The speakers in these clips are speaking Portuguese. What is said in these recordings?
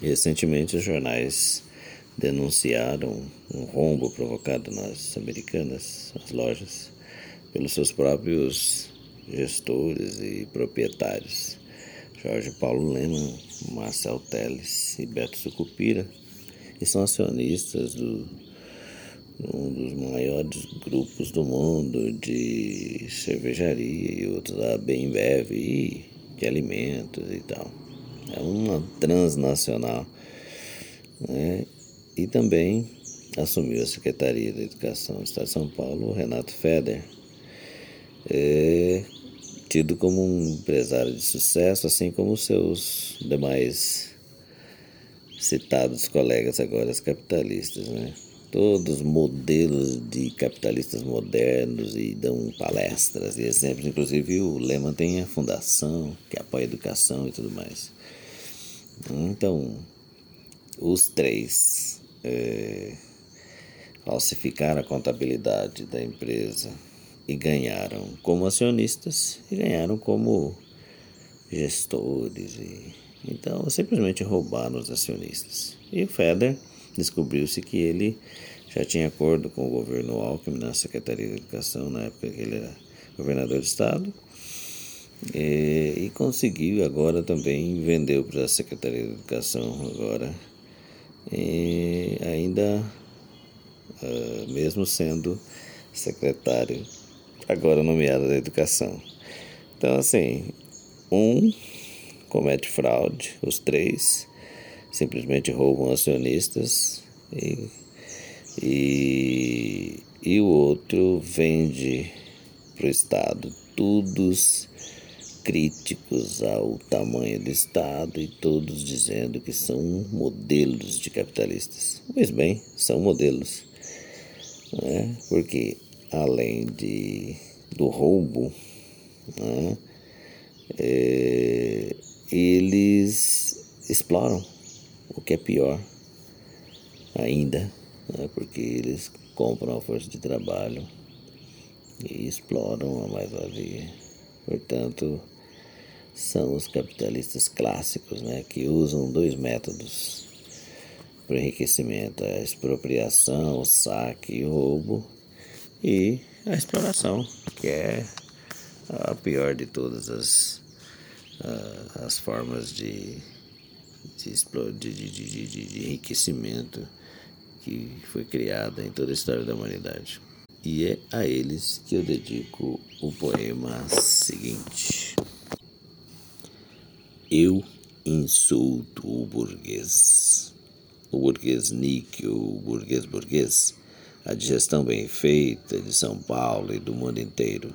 Recentemente, os jornais denunciaram um rombo provocado nas americanas, as lojas, pelos seus próprios gestores e proprietários. Jorge Paulo Lema, Marcel Teles e Beto Sucupira, que são acionistas do um dos maiores grupos do mundo de cervejaria e outros da Bembev e de alimentos e tal. É uma transnacional. Né? E também assumiu a Secretaria da Educação do Estado de São Paulo, Renato Feder, é tido como um empresário de sucesso, assim como seus demais citados colegas agora capitalistas, né? Todos modelos de capitalistas modernos e dão palestras e exemplos. Inclusive o Lehman tem a fundação que apoia a educação e tudo mais. Então, os três é, falsificaram a contabilidade da empresa e ganharam como acionistas e ganharam como gestores. E, então, simplesmente roubaram os acionistas. E o Feder descobriu-se que ele já tinha acordo com o governo Alckmin na Secretaria de Educação, na época que ele era governador do estado, e, e conseguiu agora também, vendeu para a Secretaria de Educação agora, e ainda uh, mesmo sendo secretário agora nomeado da Educação. Então assim, um comete fraude, os três simplesmente roubam acionistas e, e, e o outro vende para o Estado. Todos críticos ao tamanho do Estado e todos dizendo que são modelos de capitalistas. Pois bem, são modelos. Né? Porque além de, do roubo, né? é, eles exploram o que é pior ainda, né? porque eles compram a força de trabalho e exploram a mais-valia. Portanto, são os capitalistas clássicos, né, que usam dois métodos para o enriquecimento: a expropriação, o saque o roubo, e a exploração, que é a pior de todas as, as formas de de, de, de, de, enriquecimento que foi criada em toda a história da humanidade. E é a eles que eu dedico o poema seguinte. Eu insulto o burguês, o burguês níquel, o burguês burguês, a digestão bem feita de São Paulo e do mundo inteiro,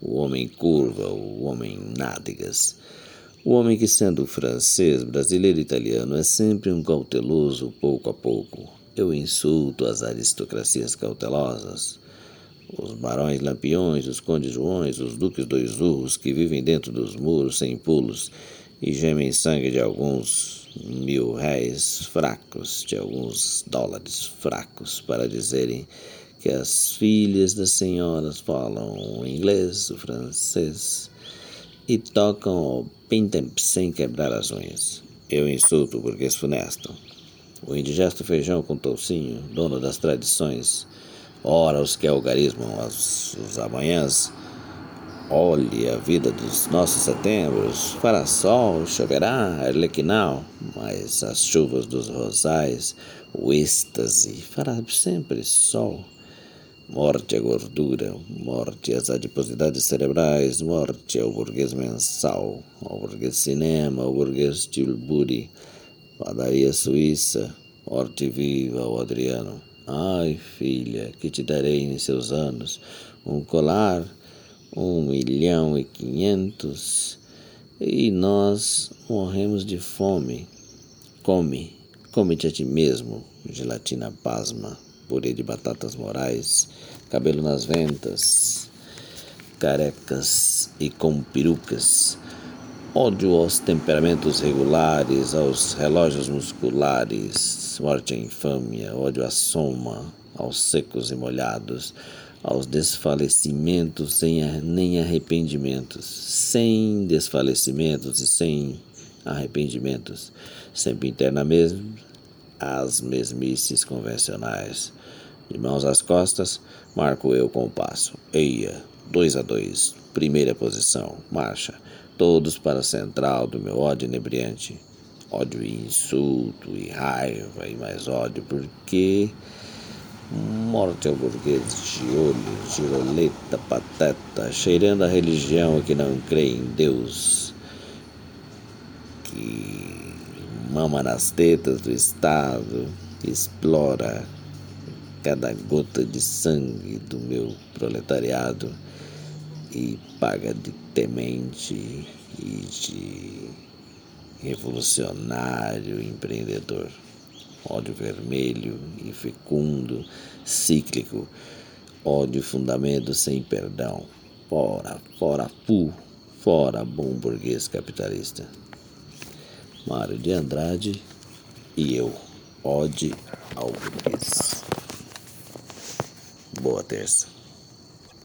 o homem curva, o homem nádegas, o homem que, sendo francês, brasileiro e italiano, é sempre um cauteloso pouco a pouco. Eu insulto as aristocracias cautelosas, os barões lampiões, os condes joões, os duques dois urros que vivem dentro dos muros sem pulos e gemem sangue de alguns mil réis fracos, de alguns dólares fracos, para dizerem que as filhas das senhoras falam o inglês, o francês e tocam o pintem sem quebrar as unhas. Eu insulto burguês funesto, o indigesto feijão com toucinho, dono das tradições, ora os que algarismam as, os amanhãs, olhe a vida dos nossos setembros, fará sol, choverá, arlequinal, mas as chuvas dos rosais, o êxtase, fará sempre sol Morte à gordura, morte às adiposidades cerebrais, morte ao burguês mensal, ao burguês cinema, ao burguês tilbury, padaria suíça, morte viva ao Adriano. Ai, filha, que te darei em seus anos? Um colar, um milhão e quinhentos, e nós morremos de fome. Come, come-te a ti mesmo, gelatina pasma purê de batatas morais, cabelo nas ventas, carecas e com perucas, ódio aos temperamentos regulares, aos relógios musculares, morte à infâmia, ódio à soma, aos secos e molhados, aos desfalecimentos sem nem arrependimentos, sem desfalecimentos e sem arrependimentos, sempre interna mesmo, as mesmices convencionais. De mãos às costas, marco eu com o passo. Eia, dois a dois, primeira posição, marcha, todos para a central do meu ódio inebriante. Ódio e insulto e raiva e mais ódio, porque morte ao burguês de olho, giroleta, pateta, cheirando a religião que não crê em Deus, que mama nas tetas do Estado, explora cada gota de sangue do meu proletariado e paga de temente e de revolucionário empreendedor. Ódio vermelho e fecundo, cíclico, ódio fundamento sem perdão. Fora, fora, fu, fora bom burguês capitalista. Mário de Andrade e eu, Ode ao burguês. Boa terça.